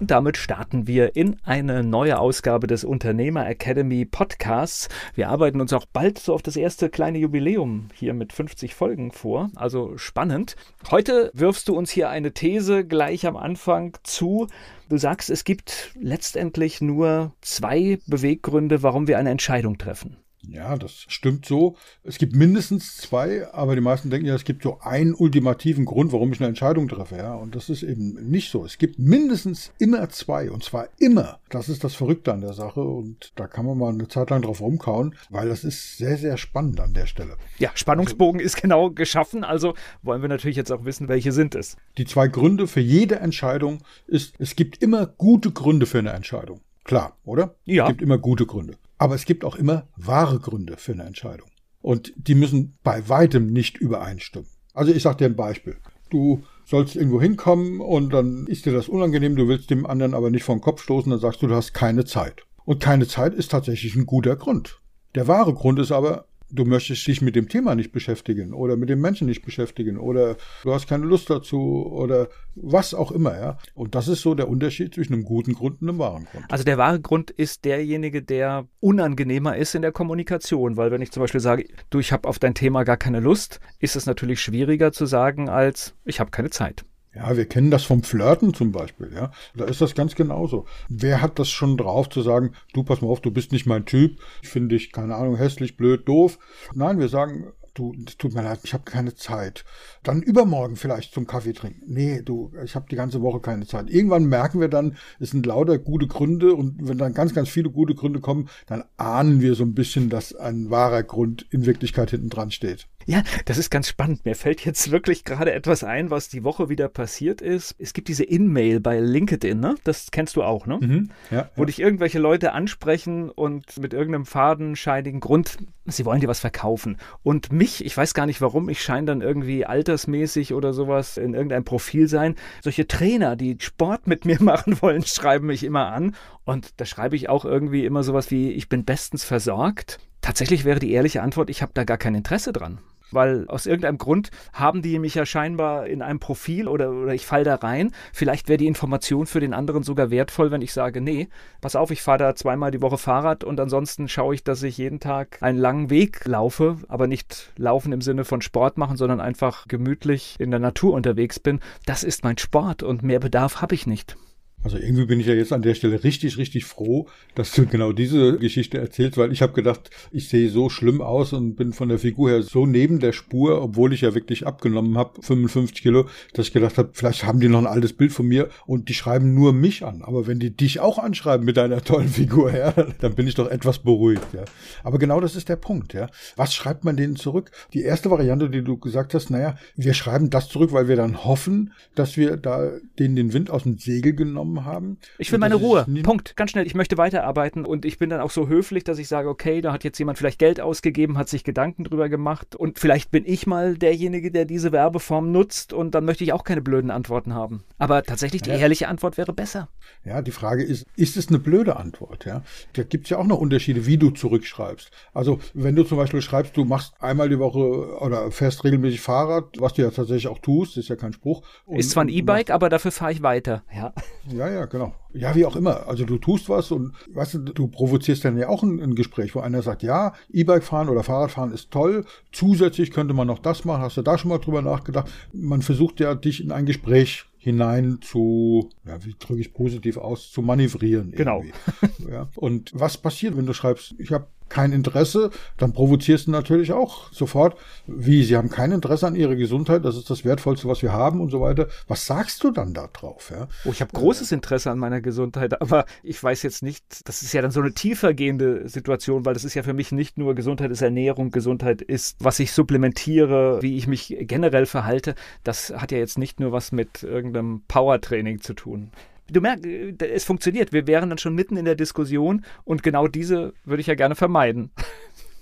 Damit starten wir in eine neue Ausgabe des Unternehmer Academy Podcasts. Wir arbeiten uns auch bald so auf das erste kleine Jubiläum hier mit 50 Folgen vor. Also spannend. Heute wirfst du uns hier eine These gleich am Anfang zu. Du sagst, es gibt letztendlich nur zwei Beweggründe, warum wir eine Entscheidung treffen. Ja, das stimmt so. Es gibt mindestens zwei, aber die meisten denken ja, es gibt so einen ultimativen Grund, warum ich eine Entscheidung treffe. Ja, und das ist eben nicht so. Es gibt mindestens immer zwei und zwar immer. Das ist das Verrückte an der Sache und da kann man mal eine Zeit lang drauf rumkauen, weil das ist sehr, sehr spannend an der Stelle. Ja, Spannungsbogen also, ist genau geschaffen, also wollen wir natürlich jetzt auch wissen, welche sind es. Die zwei Gründe für jede Entscheidung ist, es gibt immer gute Gründe für eine Entscheidung. Klar, oder? Ja. Es gibt immer gute Gründe. Aber es gibt auch immer wahre Gründe für eine Entscheidung. Und die müssen bei weitem nicht übereinstimmen. Also ich sage dir ein Beispiel. Du sollst irgendwo hinkommen und dann ist dir das unangenehm, du willst dem anderen aber nicht vom Kopf stoßen, dann sagst du, du hast keine Zeit. Und keine Zeit ist tatsächlich ein guter Grund. Der wahre Grund ist aber, du möchtest dich mit dem Thema nicht beschäftigen oder mit dem Menschen nicht beschäftigen oder du hast keine Lust dazu oder was auch immer, ja. Und das ist so der Unterschied zwischen einem guten Grund und einem wahren Grund. Also der wahre Grund ist derjenige, der unangenehmer ist in der Kommunikation, weil wenn ich zum Beispiel sage, du, ich habe auf dein Thema gar keine Lust, ist es natürlich schwieriger zu sagen als ich habe keine Zeit. Ja, wir kennen das vom Flirten zum Beispiel, ja. Da ist das ganz genauso. Wer hat das schon drauf zu sagen, du pass mal auf, du bist nicht mein Typ, ich finde dich, keine Ahnung, hässlich, blöd, doof. Nein, wir sagen, du, tut mir leid, ich habe keine Zeit. Dann übermorgen vielleicht zum Kaffee trinken. Nee, du, ich habe die ganze Woche keine Zeit. Irgendwann merken wir dann, es sind lauter gute Gründe und wenn dann ganz, ganz viele gute Gründe kommen, dann ahnen wir so ein bisschen, dass ein wahrer Grund in Wirklichkeit hinten dran steht. Ja, das ist ganz spannend. Mir fällt jetzt wirklich gerade etwas ein, was die Woche wieder passiert ist. Es gibt diese In-Mail bei LinkedIn, ne? Das kennst du auch, ne? Mhm, ja, Wo ja. dich irgendwelche Leute ansprechen und mit irgendeinem fadenscheinigen Grund, sie wollen dir was verkaufen. Und mich, ich weiß gar nicht warum, ich scheine dann irgendwie altersmäßig oder sowas in irgendeinem Profil sein. Solche Trainer, die Sport mit mir machen wollen, schreiben mich immer an. Und da schreibe ich auch irgendwie immer sowas wie, ich bin bestens versorgt. Tatsächlich wäre die ehrliche Antwort, ich habe da gar kein Interesse dran weil aus irgendeinem Grund haben die mich ja scheinbar in einem Profil oder, oder ich fall da rein. Vielleicht wäre die Information für den anderen sogar wertvoll, wenn ich sage, nee, pass auf, ich fahre da zweimal die Woche Fahrrad und ansonsten schaue ich, dass ich jeden Tag einen langen Weg laufe, aber nicht laufen im Sinne von Sport machen, sondern einfach gemütlich in der Natur unterwegs bin. Das ist mein Sport und mehr Bedarf habe ich nicht. Also irgendwie bin ich ja jetzt an der Stelle richtig, richtig froh, dass du genau diese Geschichte erzählst, weil ich habe gedacht, ich sehe so schlimm aus und bin von der Figur her so neben der Spur, obwohl ich ja wirklich abgenommen habe, 55 Kilo, dass ich gedacht habe, vielleicht haben die noch ein altes Bild von mir und die schreiben nur mich an. Aber wenn die dich auch anschreiben mit deiner tollen Figur, ja, dann bin ich doch etwas beruhigt. Ja. Aber genau das ist der Punkt. Ja. Was schreibt man denen zurück? Die erste Variante, die du gesagt hast, naja, wir schreiben das zurück, weil wir dann hoffen, dass wir da denen den Wind aus dem Segel genommen genommen haben. Ich will meine Ruhe. Punkt. Ganz schnell. Ich möchte weiterarbeiten und ich bin dann auch so höflich, dass ich sage, okay, da hat jetzt jemand vielleicht Geld ausgegeben, hat sich Gedanken drüber gemacht und vielleicht bin ich mal derjenige, der diese Werbeform nutzt und dann möchte ich auch keine blöden Antworten haben. Aber tatsächlich die ja. ehrliche Antwort wäre besser. Ja, die Frage ist, ist es eine blöde Antwort? Ja, da gibt es ja auch noch Unterschiede, wie du zurückschreibst. Also wenn du zum Beispiel schreibst, du machst einmal die Woche oder fährst regelmäßig Fahrrad, was du ja tatsächlich auch tust, ist ja kein Spruch. ist zwar ein E-Bike, aber dafür fahre ich weiter. Ja. Ja, ja, genau. Ja, wie auch immer. Also du tust was und weißt du, du provozierst dann ja auch ein, ein Gespräch, wo einer sagt, ja, E-Bike fahren oder Fahrradfahren ist toll. Zusätzlich könnte man noch das machen. Hast du da schon mal drüber nachgedacht? Man versucht ja, dich in ein Gespräch hinein zu, ja, wie drücke ich positiv aus, zu manövrieren. Genau. ja. Und was passiert, wenn du schreibst, ich habe kein Interesse, dann provozierst du natürlich auch sofort, wie, sie haben kein Interesse an ihrer Gesundheit, das ist das Wertvollste, was wir haben und so weiter. Was sagst du dann da drauf? Ja? Oh, ich habe großes Interesse an meiner Gesundheit, aber ich weiß jetzt nicht, das ist ja dann so eine tiefergehende Situation, weil das ist ja für mich nicht nur Gesundheit ist Ernährung, Gesundheit ist, was ich supplementiere, wie ich mich generell verhalte. Das hat ja jetzt nicht nur was mit irgendeinem Powertraining zu tun du merkst, äh, es funktioniert. Wir wären dann schon mitten in der Diskussion und genau diese würde ich ja gerne vermeiden.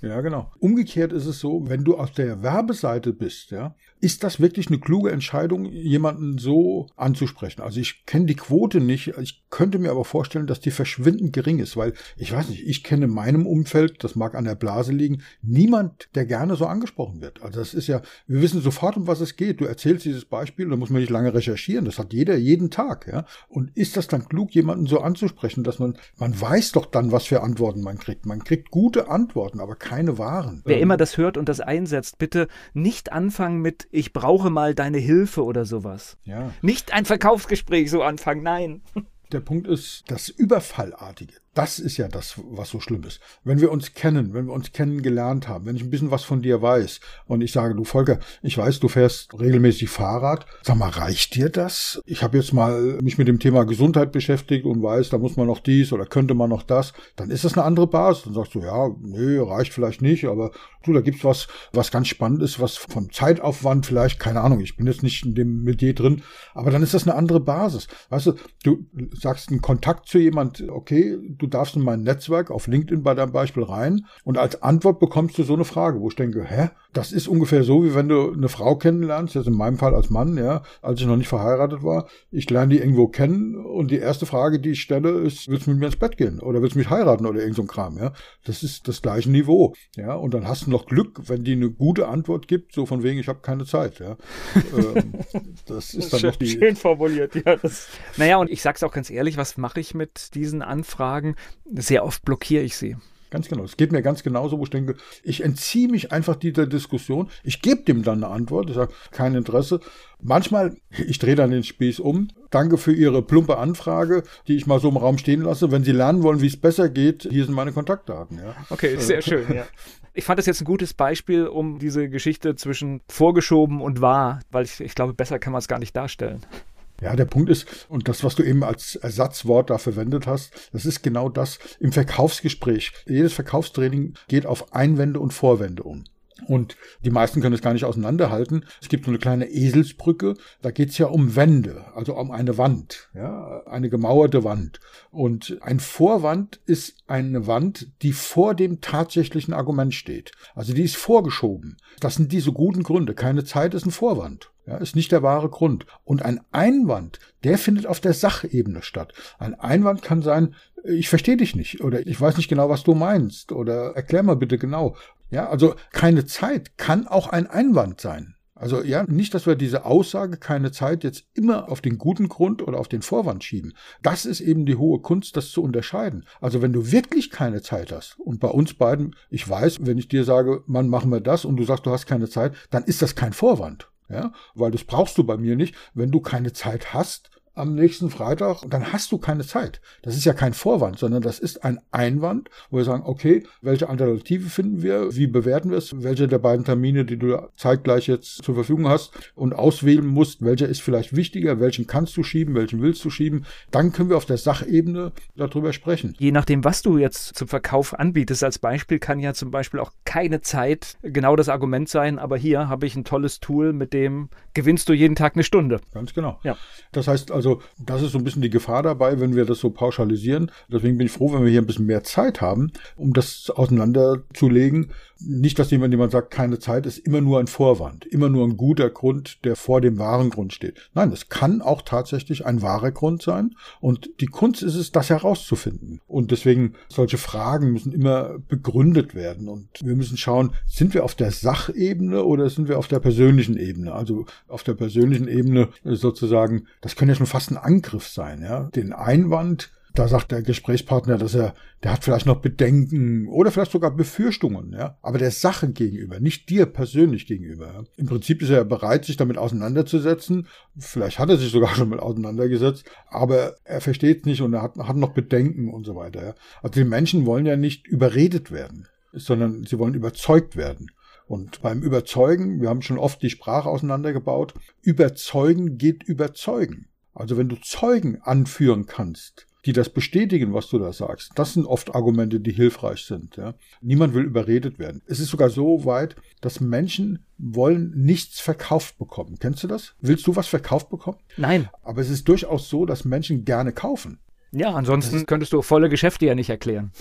Ja, genau. Umgekehrt ist es so, wenn du auf der Werbeseite bist, ja, ist das wirklich eine kluge Entscheidung, jemanden so anzusprechen? Also ich kenne die Quote nicht, ich könnte mir aber vorstellen, dass die verschwindend gering ist, weil ich weiß nicht, ich kenne in meinem Umfeld, das mag an der Blase liegen, niemand, der gerne so angesprochen wird. Also das ist ja, wir wissen sofort, um was es geht. Du erzählst dieses Beispiel, da muss man nicht lange recherchieren, das hat jeder jeden Tag, ja. Und ist das dann klug, jemanden so anzusprechen, dass man, man weiß doch dann, was für Antworten man kriegt. Man kriegt gute Antworten, aber keine wahren. Wer immer das hört und das einsetzt, bitte nicht anfangen mit ich brauche mal deine Hilfe oder sowas. Ja. Nicht ein Verkaufsgespräch so anfangen, nein. Der Punkt ist das Überfallartige. Das ist ja das, was so schlimm ist. Wenn wir uns kennen, wenn wir uns kennengelernt haben, wenn ich ein bisschen was von dir weiß und ich sage, du Volker, ich weiß, du fährst regelmäßig Fahrrad. Sag mal, reicht dir das? Ich habe jetzt mal mich mit dem Thema Gesundheit beschäftigt und weiß, da muss man noch dies oder könnte man noch das. Dann ist das eine andere Basis. Dann sagst du, ja, nee, reicht vielleicht nicht, aber du, da gibt's was, was ganz spannend ist, was vom Zeitaufwand vielleicht, keine Ahnung, ich bin jetzt nicht in dem Metier drin, aber dann ist das eine andere Basis. Weißt du, du sagst einen Kontakt zu jemand, okay, du du darfst in mein Netzwerk auf LinkedIn bei deinem Beispiel rein und als Antwort bekommst du so eine Frage, wo ich denke, hä? Das ist ungefähr so, wie wenn du eine Frau kennenlernst, jetzt in meinem Fall als Mann, ja, als ich noch nicht verheiratet war. Ich lerne die irgendwo kennen und die erste Frage, die ich stelle, ist, willst du mit mir ins Bett gehen? Oder willst du mich heiraten oder irgend so ein Kram, ja? Das ist das gleiche Niveau, ja. Und dann hast du noch Glück, wenn die eine gute Antwort gibt, so von wegen, ich habe keine Zeit, ja. ähm, das ist dann schön, noch die... Schön formuliert, ja. Das, naja, und ich sag's auch ganz ehrlich, was mache ich mit diesen Anfragen? Sehr oft blockiere ich sie. Ganz genau. Es geht mir ganz genauso, wo ich denke, ich entziehe mich einfach dieser Diskussion. Ich gebe dem dann eine Antwort. Ich sage, kein Interesse. Manchmal, ich drehe dann den Spieß um. Danke für Ihre plumpe Anfrage, die ich mal so im Raum stehen lasse. Wenn Sie lernen wollen, wie es besser geht, hier sind meine Kontaktdaten. Ja. Okay, sehr schön. Ja. Ich fand das jetzt ein gutes Beispiel, um diese Geschichte zwischen vorgeschoben und wahr, weil ich, ich glaube, besser kann man es gar nicht darstellen. Ja, der Punkt ist, und das, was du eben als Ersatzwort da verwendet hast, das ist genau das im Verkaufsgespräch. Jedes Verkaufstraining geht auf Einwände und Vorwände um. Und die meisten können es gar nicht auseinanderhalten. Es gibt so eine kleine Eselsbrücke, da geht es ja um Wände, also um eine Wand, ja, eine gemauerte Wand. Und ein Vorwand ist eine Wand, die vor dem tatsächlichen Argument steht. Also die ist vorgeschoben. Das sind diese guten Gründe. Keine Zeit ist ein Vorwand. Ja, ist nicht der wahre Grund. Und ein Einwand, der findet auf der Sachebene statt. Ein Einwand kann sein, ich verstehe dich nicht oder ich weiß nicht genau, was du meinst oder erklär mal bitte genau. Ja, also keine Zeit kann auch ein Einwand sein. Also ja, nicht, dass wir diese Aussage keine Zeit jetzt immer auf den guten Grund oder auf den Vorwand schieben. Das ist eben die hohe Kunst, das zu unterscheiden. Also wenn du wirklich keine Zeit hast und bei uns beiden, ich weiß, wenn ich dir sage, Mann, machen wir das und du sagst, du hast keine Zeit, dann ist das kein Vorwand. Ja, weil das brauchst du bei mir nicht. Wenn du keine Zeit hast, am nächsten Freitag, dann hast du keine Zeit. Das ist ja kein Vorwand, sondern das ist ein Einwand, wo wir sagen, okay, welche Alternative finden wir, wie bewerten wir es, welche der beiden Termine, die du zeitgleich jetzt zur Verfügung hast und auswählen musst, welcher ist vielleicht wichtiger, welchen kannst du schieben, welchen willst du schieben, dann können wir auf der Sachebene darüber sprechen. Je nachdem, was du jetzt zum Verkauf anbietest, als Beispiel kann ja zum Beispiel auch keine Zeit genau das Argument sein, aber hier habe ich ein tolles Tool, mit dem gewinnst du jeden Tag eine Stunde. Ganz genau. Ja. Das heißt also, also das ist so ein bisschen die Gefahr dabei, wenn wir das so pauschalisieren. Deswegen bin ich froh, wenn wir hier ein bisschen mehr Zeit haben, um das auseinanderzulegen. Nicht, dass jemand, jemand sagt, keine Zeit ist immer nur ein Vorwand, immer nur ein guter Grund, der vor dem wahren Grund steht. Nein, es kann auch tatsächlich ein wahrer Grund sein. Und die Kunst ist es, das herauszufinden. Und deswegen solche Fragen müssen immer begründet werden. Und wir müssen schauen, sind wir auf der Sachebene oder sind wir auf der persönlichen Ebene? Also auf der persönlichen Ebene sozusagen, das können ja schon fast ein Angriff sein, ja. Den Einwand da sagt der Gesprächspartner, dass er, der hat vielleicht noch Bedenken oder vielleicht sogar Befürchtungen, ja, aber der Sache gegenüber, nicht dir persönlich gegenüber. Im Prinzip ist er bereit, sich damit auseinanderzusetzen. Vielleicht hat er sich sogar schon mal auseinandergesetzt, aber er versteht es nicht und er hat, hat noch Bedenken und so weiter. Ja? Also die Menschen wollen ja nicht überredet werden. sondern sie wollen überzeugt werden. Und beim Überzeugen, wir haben schon oft die Sprache auseinandergebaut, überzeugen geht überzeugen. Also wenn du Zeugen anführen kannst, die das bestätigen, was du da sagst. Das sind oft Argumente, die hilfreich sind. Ja. Niemand will überredet werden. Es ist sogar so weit, dass Menschen wollen nichts verkauft bekommen. Kennst du das? Willst du was verkauft bekommen? Nein. Aber es ist durchaus so, dass Menschen gerne kaufen. Ja, ansonsten könntest du volle Geschäfte ja nicht erklären.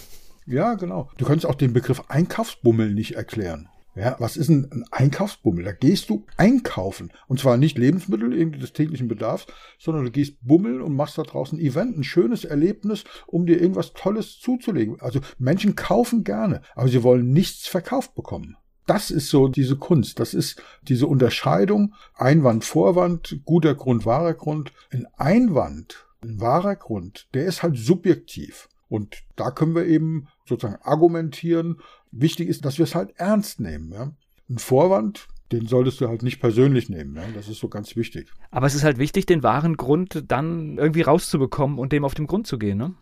Ja, genau. Du könntest auch den Begriff Einkaufsbummel nicht erklären. Ja, was ist ein, ein Einkaufsbummel? Da gehst du einkaufen. Und zwar nicht Lebensmittel irgendwie des täglichen Bedarfs, sondern du gehst bummeln und machst da draußen ein Event, ein schönes Erlebnis, um dir irgendwas Tolles zuzulegen. Also Menschen kaufen gerne, aber sie wollen nichts verkauft bekommen. Das ist so diese Kunst. Das ist diese Unterscheidung Einwand, Vorwand, guter Grund, wahrer Grund. Ein Einwand, ein wahrer Grund, der ist halt subjektiv. Und da können wir eben sozusagen argumentieren Wichtig ist, dass wir es halt ernst nehmen. Ja? Ein Vorwand, den solltest du halt nicht persönlich nehmen. Ja? Das ist so ganz wichtig. Aber es ist halt wichtig, den wahren Grund dann irgendwie rauszubekommen und dem auf den Grund zu gehen, ne?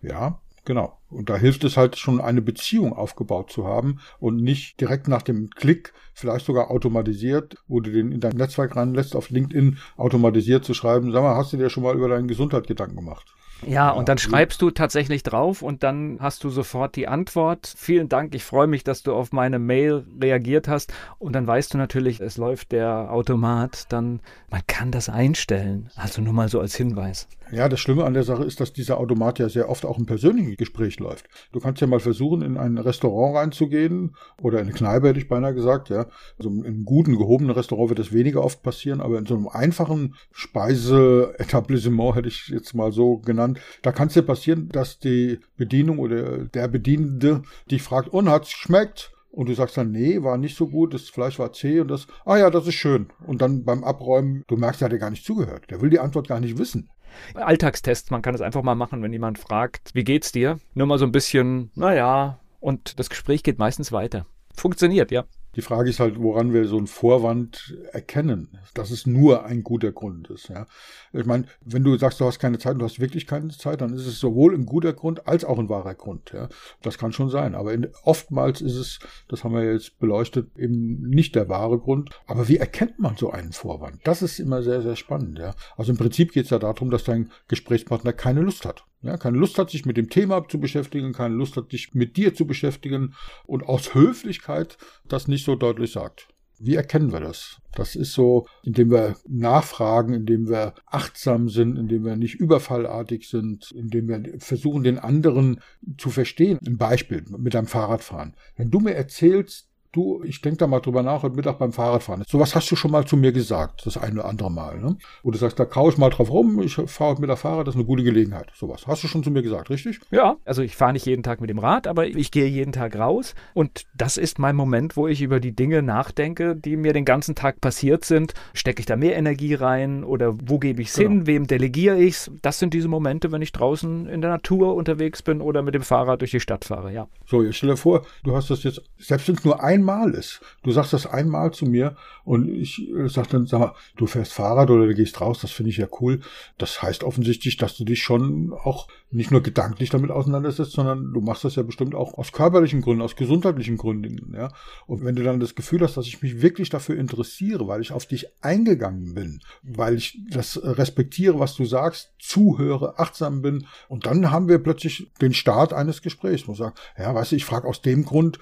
Ja, genau. Und da hilft es halt schon, eine Beziehung aufgebaut zu haben und nicht direkt nach dem Klick, vielleicht sogar automatisiert, wo du den in dein Netzwerk ranlässt, auf LinkedIn automatisiert zu schreiben, sag mal, hast du dir schon mal über deine Gesundheit Gedanken gemacht? Ja, und dann schreibst du tatsächlich drauf und dann hast du sofort die Antwort. Vielen Dank, ich freue mich, dass du auf meine Mail reagiert hast. Und dann weißt du natürlich, es läuft der Automat. Dann, man kann das einstellen. Also nur mal so als Hinweis. Ja, das Schlimme an der Sache ist, dass dieser Automat ja sehr oft auch im persönlichen Gespräch läuft. Du kannst ja mal versuchen, in ein Restaurant reinzugehen oder in eine Kneipe, hätte ich beinahe gesagt, ja. Also in einem guten, gehobenen Restaurant wird das weniger oft passieren, aber in so einem einfachen Speiseetablissement, hätte ich jetzt mal so genannt, da kann es ja passieren, dass die Bedienung oder der Bedienende dich fragt, und hat's geschmeckt? Und du sagst dann, nee, war nicht so gut, das Fleisch war zäh und das, ah ja, das ist schön. Und dann beim Abräumen, du merkst, er hat dir gar nicht zugehört. Der will die Antwort gar nicht wissen. Alltagstest, man kann es einfach mal machen, wenn jemand fragt, wie geht's dir? Nur mal so ein bisschen, naja, und das Gespräch geht meistens weiter. Funktioniert, ja. Die Frage ist halt, woran wir so einen Vorwand erkennen, dass es nur ein guter Grund ist. Ja. Ich meine, wenn du sagst, du hast keine Zeit, du hast wirklich keine Zeit, dann ist es sowohl ein guter Grund als auch ein wahrer Grund. Ja. Das kann schon sein. Aber in, oftmals ist es, das haben wir jetzt beleuchtet, eben nicht der wahre Grund. Aber wie erkennt man so einen Vorwand? Das ist immer sehr, sehr spannend. Ja. Also im Prinzip geht es ja darum, dass dein Gesprächspartner keine Lust hat. Ja, keine Lust hat, sich mit dem Thema zu beschäftigen, keine Lust hat, sich mit dir zu beschäftigen und aus Höflichkeit das nicht so deutlich sagt. Wie erkennen wir das? Das ist so, indem wir nachfragen, indem wir achtsam sind, indem wir nicht überfallartig sind, indem wir versuchen, den anderen zu verstehen. Ein Beispiel mit einem Fahrradfahren. Wenn du mir erzählst, du, ich denke da mal drüber nach heute Mittag beim Fahrradfahren. Sowas hast du schon mal zu mir gesagt, das eine oder andere Mal. Ne? Wo du sagst, da kaue ich mal drauf rum, ich fahre heute mit der Fahrrad, das ist eine gute Gelegenheit. Sowas hast du schon zu mir gesagt, richtig? Ja, also ich fahre nicht jeden Tag mit dem Rad, aber ich gehe jeden Tag raus und das ist mein Moment, wo ich über die Dinge nachdenke, die mir den ganzen Tag passiert sind. Stecke ich da mehr Energie rein oder wo gebe ich es genau. hin, wem delegiere ich es? Das sind diese Momente, wenn ich draußen in der Natur unterwegs bin oder mit dem Fahrrad durch die Stadt fahre, ja. So, jetzt stell dir vor, du hast das jetzt, selbst wenn es nur ein einmal ist. Du sagst das einmal zu mir und ich äh, sag dann, sag mal, du fährst Fahrrad oder du gehst raus, das finde ich ja cool. Das heißt offensichtlich, dass du dich schon auch nicht nur gedanklich damit auseinandersetzt, sondern du machst das ja bestimmt auch aus körperlichen Gründen, aus gesundheitlichen Gründen, ja. Und wenn du dann das Gefühl hast, dass ich mich wirklich dafür interessiere, weil ich auf dich eingegangen bin, weil ich das respektiere, was du sagst, zuhöre, achtsam bin, und dann haben wir plötzlich den Start eines Gesprächs, wo ich sage, ja, weißt du, ich frage aus dem Grund,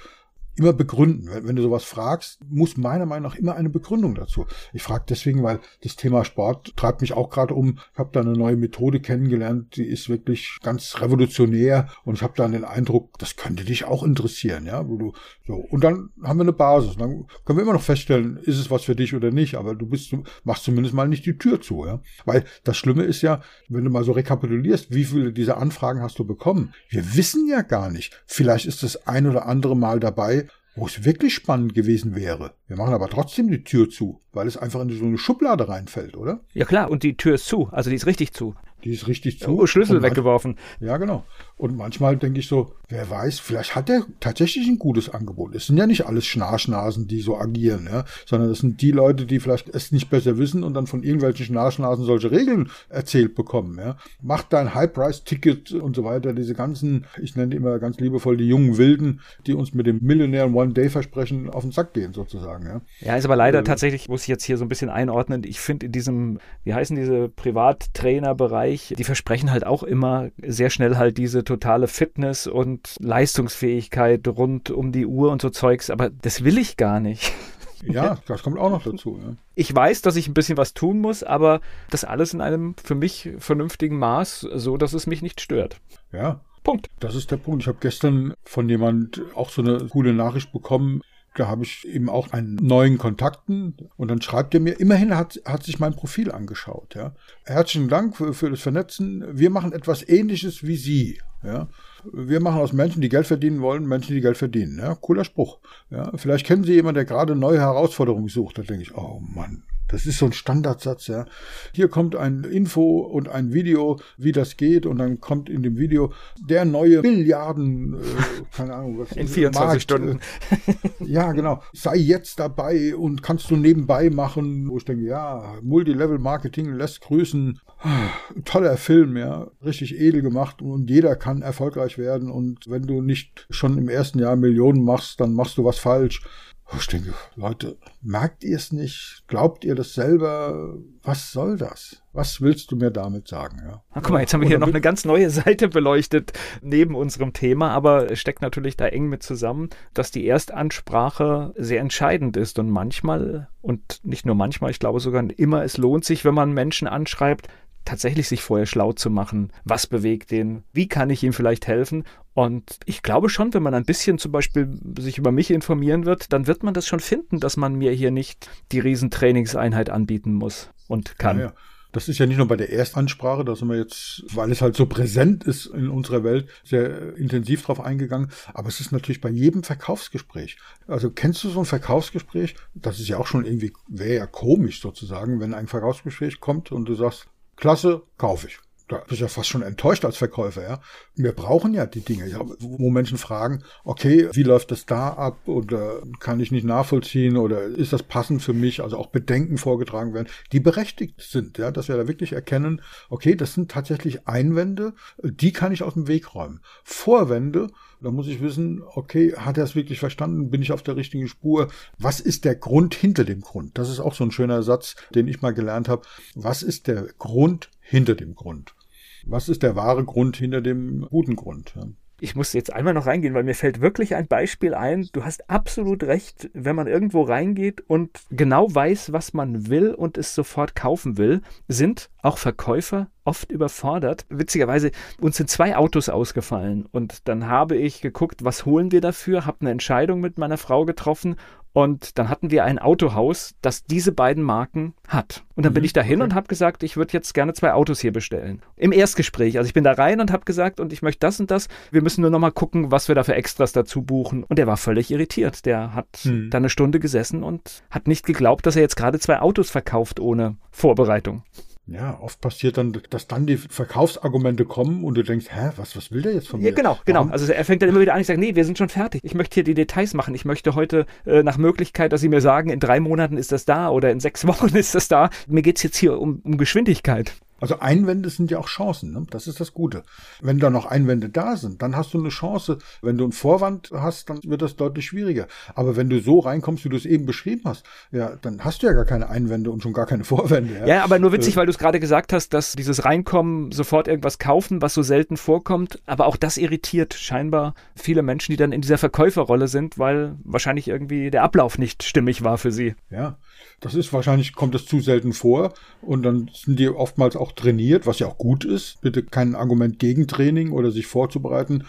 immer begründen. Wenn du sowas fragst, muss meiner Meinung nach immer eine Begründung dazu. Ich frage deswegen, weil das Thema Sport treibt mich auch gerade um. Ich habe da eine neue Methode kennengelernt, die ist wirklich ganz revolutionär und ich habe dann den Eindruck, das könnte dich auch interessieren, ja, wo du so und dann haben wir eine Basis. Dann können wir immer noch feststellen, ist es was für dich oder nicht, aber du bist du machst zumindest mal nicht die Tür zu, ja? Weil das Schlimme ist ja, wenn du mal so rekapitulierst, wie viele dieser Anfragen hast du bekommen? Wir wissen ja gar nicht. Vielleicht ist das ein oder andere Mal dabei, wo es wirklich spannend gewesen wäre. Wir machen aber trotzdem die Tür zu, weil es einfach in so eine Schublade reinfällt, oder? Ja klar, und die Tür ist zu, also die ist richtig zu. Die ist richtig zu. Oh, Schlüssel weggeworfen. Ja, genau. Und manchmal denke ich so, wer weiß, vielleicht hat er tatsächlich ein gutes Angebot. Es sind ja nicht alles Schnarchnasen, die so agieren, ja, sondern es sind die Leute, die vielleicht es nicht besser wissen und dann von irgendwelchen Schnarchnasen solche Regeln erzählt bekommen, ja. Mach dein High-Price-Ticket und so weiter, diese ganzen, ich nenne immer ganz liebevoll die jungen Wilden, die uns mit dem Millionär One-Day-Versprechen auf den Sack gehen, sozusagen, ja. Ja, ist aber leider äh, tatsächlich, muss ich jetzt hier so ein bisschen einordnen, ich finde in diesem, wie heißen diese Privattrainer-Bereich, die versprechen halt auch immer sehr schnell halt diese totale Fitness und Leistungsfähigkeit rund um die Uhr und so Zeugs, aber das will ich gar nicht. Ja, das kommt auch noch dazu. Ja. Ich weiß, dass ich ein bisschen was tun muss, aber das alles in einem für mich vernünftigen Maß, so dass es mich nicht stört. Ja. Punkt. Das ist der Punkt. Ich habe gestern von jemand auch so eine coole Nachricht bekommen. Da habe ich eben auch einen neuen Kontakten und dann schreibt er mir, immerhin hat, hat sich mein Profil angeschaut. Ja. Herzlichen Dank für, für das Vernetzen. Wir machen etwas ähnliches wie Sie. Ja. Wir machen aus Menschen, die Geld verdienen wollen, Menschen, die Geld verdienen. Ja. Cooler Spruch. Ja. Vielleicht kennen Sie jemanden, der gerade neue Herausforderungen sucht. Da denke ich, oh Mann, das ist so ein Standardsatz, ja. Hier kommt ein Info und ein Video, wie das geht, und dann kommt in dem Video der neue Milliarden, äh, keine Ahnung, was. In 24 Markt, Stunden. Äh, ja, genau. Sei jetzt dabei und kannst du nebenbei machen, wo ich denke, ja, Multilevel-Marketing lässt grüßen. Toller Film, ja. Richtig edel gemacht und jeder kann erfolgreich werden. Und wenn du nicht schon im ersten Jahr Millionen machst, dann machst du was falsch. Ich denke, Leute, merkt ihr es nicht? Glaubt ihr das selber? Was soll das? Was willst du mir damit sagen? Ja? Ach, guck mal, jetzt haben wir hier noch eine ganz neue Seite beleuchtet neben unserem Thema, aber es steckt natürlich da eng mit zusammen, dass die Erstansprache sehr entscheidend ist und manchmal und nicht nur manchmal, ich glaube sogar immer, es lohnt sich, wenn man Menschen anschreibt, tatsächlich sich vorher schlau zu machen. Was bewegt den? Wie kann ich ihm vielleicht helfen? Und ich glaube schon, wenn man ein bisschen zum Beispiel sich über mich informieren wird, dann wird man das schon finden, dass man mir hier nicht die Riesentrainingseinheit anbieten muss und kann. Ja, ja. Das ist ja nicht nur bei der Erstansprache, da sind wir jetzt, weil es halt so präsent ist in unserer Welt, sehr intensiv drauf eingegangen. Aber es ist natürlich bei jedem Verkaufsgespräch. Also kennst du so ein Verkaufsgespräch? Das ist ja auch schon irgendwie, wäre ja komisch sozusagen, wenn ein Verkaufsgespräch kommt und du sagst, klasse, kaufe ich. Da bist du ja fast schon enttäuscht als Verkäufer, ja. Wir brauchen ja die Dinge, ja, wo Menschen fragen, okay, wie läuft das da ab oder kann ich nicht nachvollziehen oder ist das passend für mich? Also auch Bedenken vorgetragen werden, die berechtigt sind, ja, dass wir da wirklich erkennen, okay, das sind tatsächlich Einwände, die kann ich aus dem Weg räumen. Vorwände, da muss ich wissen, okay, hat er es wirklich verstanden? Bin ich auf der richtigen Spur? Was ist der Grund hinter dem Grund? Das ist auch so ein schöner Satz, den ich mal gelernt habe. Was ist der Grund hinter dem Grund? Was ist der wahre Grund hinter dem guten Grund? Ich muss jetzt einmal noch reingehen, weil mir fällt wirklich ein Beispiel ein. Du hast absolut recht, wenn man irgendwo reingeht und genau weiß, was man will und es sofort kaufen will, sind auch Verkäufer oft überfordert. Witzigerweise, uns sind zwei Autos ausgefallen und dann habe ich geguckt, was holen wir dafür, habe eine Entscheidung mit meiner Frau getroffen und dann hatten wir ein Autohaus, das diese beiden Marken hat. Und dann mhm, bin ich dahin okay. und habe gesagt, ich würde jetzt gerne zwei Autos hier bestellen. Im Erstgespräch. Also ich bin da rein und habe gesagt, und ich möchte das und das. Wir müssen nur noch mal gucken, was wir da für Extras dazu buchen. Und der war völlig irritiert. Der hat mhm. da eine Stunde gesessen und hat nicht geglaubt, dass er jetzt gerade zwei Autos verkauft ohne Vorbereitung. Ja, oft passiert dann, dass dann die Verkaufsargumente kommen und du denkst, hä, was, was will der jetzt von mir? Ja, genau, genau. Also er fängt dann immer wieder an, ich sage, nee, wir sind schon fertig. Ich möchte hier die Details machen. Ich möchte heute äh, nach Möglichkeit, dass Sie mir sagen, in drei Monaten ist das da oder in sechs Wochen ist das da. Mir geht's jetzt hier um, um Geschwindigkeit. Also Einwände sind ja auch Chancen, ne? das ist das Gute. Wenn da noch Einwände da sind, dann hast du eine Chance. Wenn du einen Vorwand hast, dann wird das deutlich schwieriger. Aber wenn du so reinkommst, wie du es eben beschrieben hast, ja, dann hast du ja gar keine Einwände und schon gar keine Vorwände. Ja, ja aber nur witzig, äh, weil du es gerade gesagt hast, dass dieses Reinkommen, sofort irgendwas kaufen, was so selten vorkommt, aber auch das irritiert scheinbar viele Menschen, die dann in dieser Verkäuferrolle sind, weil wahrscheinlich irgendwie der Ablauf nicht stimmig war für sie. Ja, das ist wahrscheinlich, kommt es zu selten vor und dann sind die oftmals auch trainiert, was ja auch gut ist. Bitte kein Argument gegen Training oder sich vorzubereiten.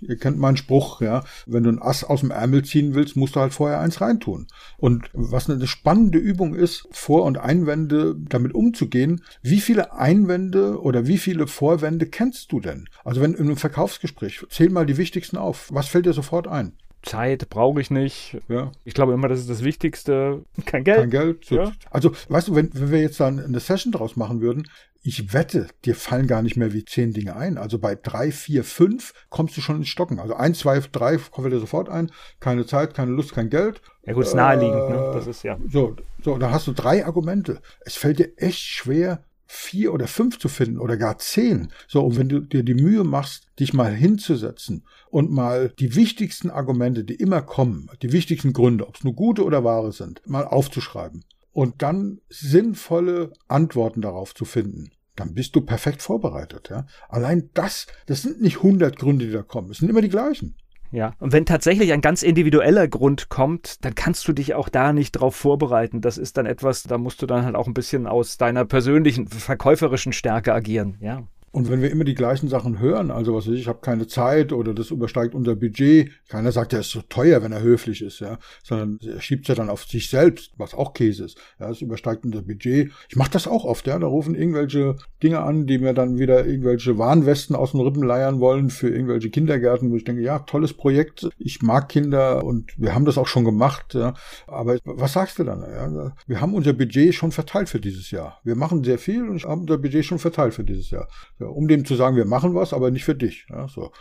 Ihr kennt meinen Spruch, ja. Wenn du ein Ass aus dem Ärmel ziehen willst, musst du halt vorher eins reintun. Und was eine spannende Übung ist, Vor- und Einwände damit umzugehen, wie viele Einwände oder wie viele Vorwände kennst du denn? Also wenn in einem Verkaufsgespräch, zähl mal die wichtigsten auf. Was fällt dir sofort ein? Zeit brauche ich nicht. Ja. Ich glaube immer, das ist das Wichtigste. Kein Geld. Kein Geld. Ja. Also, weißt du, wenn, wenn wir jetzt dann eine Session draus machen würden, ich wette, dir fallen gar nicht mehr wie zehn Dinge ein. Also bei drei, vier, fünf kommst du schon ins Stocken. Also eins, zwei, drei kommt dir sofort ein. Keine Zeit, keine Lust, kein Geld. Ja gut, ist naheliegend, ne? Das ist ja. So, so, da hast du drei Argumente. Es fällt dir echt schwer, vier oder fünf zu finden oder gar zehn. So, und wenn du dir die Mühe machst, dich mal hinzusetzen und mal die wichtigsten Argumente, die immer kommen, die wichtigsten Gründe, ob es nur gute oder wahre sind, mal aufzuschreiben und dann sinnvolle Antworten darauf zu finden dann bist du perfekt vorbereitet. Ja? Allein das, das sind nicht 100 Gründe, die da kommen. Es sind immer die gleichen. Ja, und wenn tatsächlich ein ganz individueller Grund kommt, dann kannst du dich auch da nicht drauf vorbereiten. Das ist dann etwas, da musst du dann halt auch ein bisschen aus deiner persönlichen verkäuferischen Stärke agieren. Ja. Und wenn wir immer die gleichen Sachen hören, also was weiß ich, ich habe keine Zeit oder das übersteigt unser Budget, keiner sagt, er ist so teuer, wenn er höflich ist, ja, sondern er schiebt es ja dann auf sich selbst, was auch Käse ist. Ja, es übersteigt unser Budget. Ich mache das auch oft, ja, da rufen irgendwelche Dinge an, die mir dann wieder irgendwelche Warnwesten aus den Rippen leiern wollen für irgendwelche Kindergärten, wo ich denke, ja, tolles Projekt, ich mag Kinder und wir haben das auch schon gemacht, ja, aber was sagst du dann? Ja? Wir haben unser Budget schon verteilt für dieses Jahr. Wir machen sehr viel und haben unser Budget schon verteilt für dieses Jahr. Ja, um dem zu sagen, wir machen was, aber nicht für dich. Ja, so.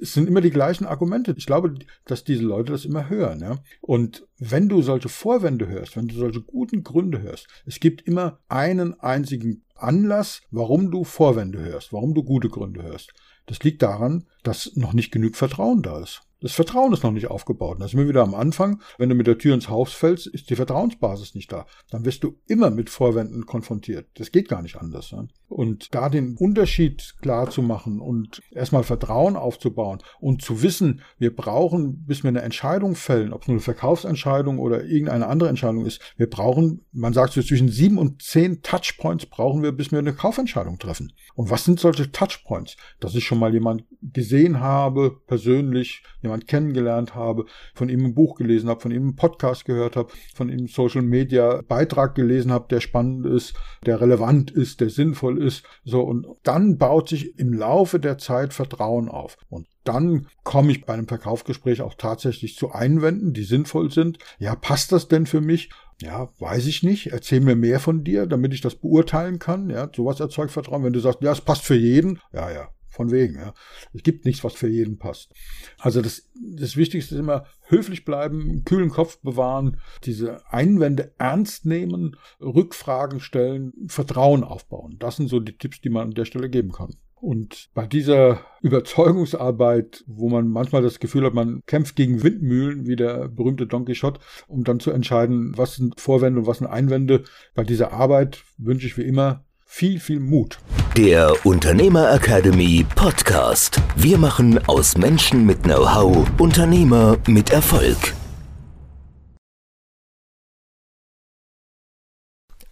Es sind immer die gleichen Argumente. Ich glaube, dass diese Leute das immer hören. Ja. Und wenn du solche Vorwände hörst, wenn du solche guten Gründe hörst, es gibt immer einen einzigen Anlass, warum du Vorwände hörst, warum du gute Gründe hörst. Das liegt daran, dass noch nicht genug Vertrauen da ist. Das Vertrauen ist noch nicht aufgebaut. Da sind wir wieder am Anfang. Wenn du mit der Tür ins Haus fällst, ist die Vertrauensbasis nicht da. Dann wirst du immer mit Vorwänden konfrontiert. Das geht gar nicht anders. Ne? Und da den Unterschied klar zu machen und erstmal Vertrauen aufzubauen und zu wissen, wir brauchen, bis wir eine Entscheidung fällen, ob es nur eine Verkaufsentscheidung oder irgendeine andere Entscheidung ist, wir brauchen, man sagt so zwischen sieben und zehn Touchpoints brauchen wir, bis wir eine Kaufentscheidung treffen. Und was sind solche Touchpoints? Dass ich schon mal jemand gesehen habe, persönlich, jemand kennengelernt habe, von ihm ein Buch gelesen habe, von ihm einen Podcast gehört habe, von ihm Social Media Beitrag gelesen habe, der spannend ist, der relevant ist, der sinnvoll ist. So, und dann baut sich im Laufe der Zeit Vertrauen auf. Und dann komme ich bei einem Verkaufsgespräch auch tatsächlich zu Einwänden, die sinnvoll sind. Ja, passt das denn für mich? Ja, weiß ich nicht. Erzähl mir mehr von dir, damit ich das beurteilen kann. Ja, sowas erzeugt Vertrauen. Wenn du sagst, ja, es passt für jeden. Ja, ja, von wegen, ja. Es gibt nichts, was für jeden passt. Also das, das Wichtigste ist immer höflich bleiben, kühlen Kopf bewahren, diese Einwände ernst nehmen, Rückfragen stellen, Vertrauen aufbauen. Das sind so die Tipps, die man an der Stelle geben kann. Und bei dieser Überzeugungsarbeit, wo man manchmal das Gefühl hat, man kämpft gegen Windmühlen, wie der berühmte Don Quixote, um dann zu entscheiden, was sind Vorwände und was sind Einwände, bei dieser Arbeit wünsche ich wie immer viel, viel Mut. Der Unternehmer Academy Podcast. Wir machen aus Menschen mit Know-how Unternehmer mit Erfolg.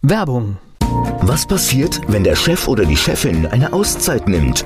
Werbung. Was passiert, wenn der Chef oder die Chefin eine Auszeit nimmt?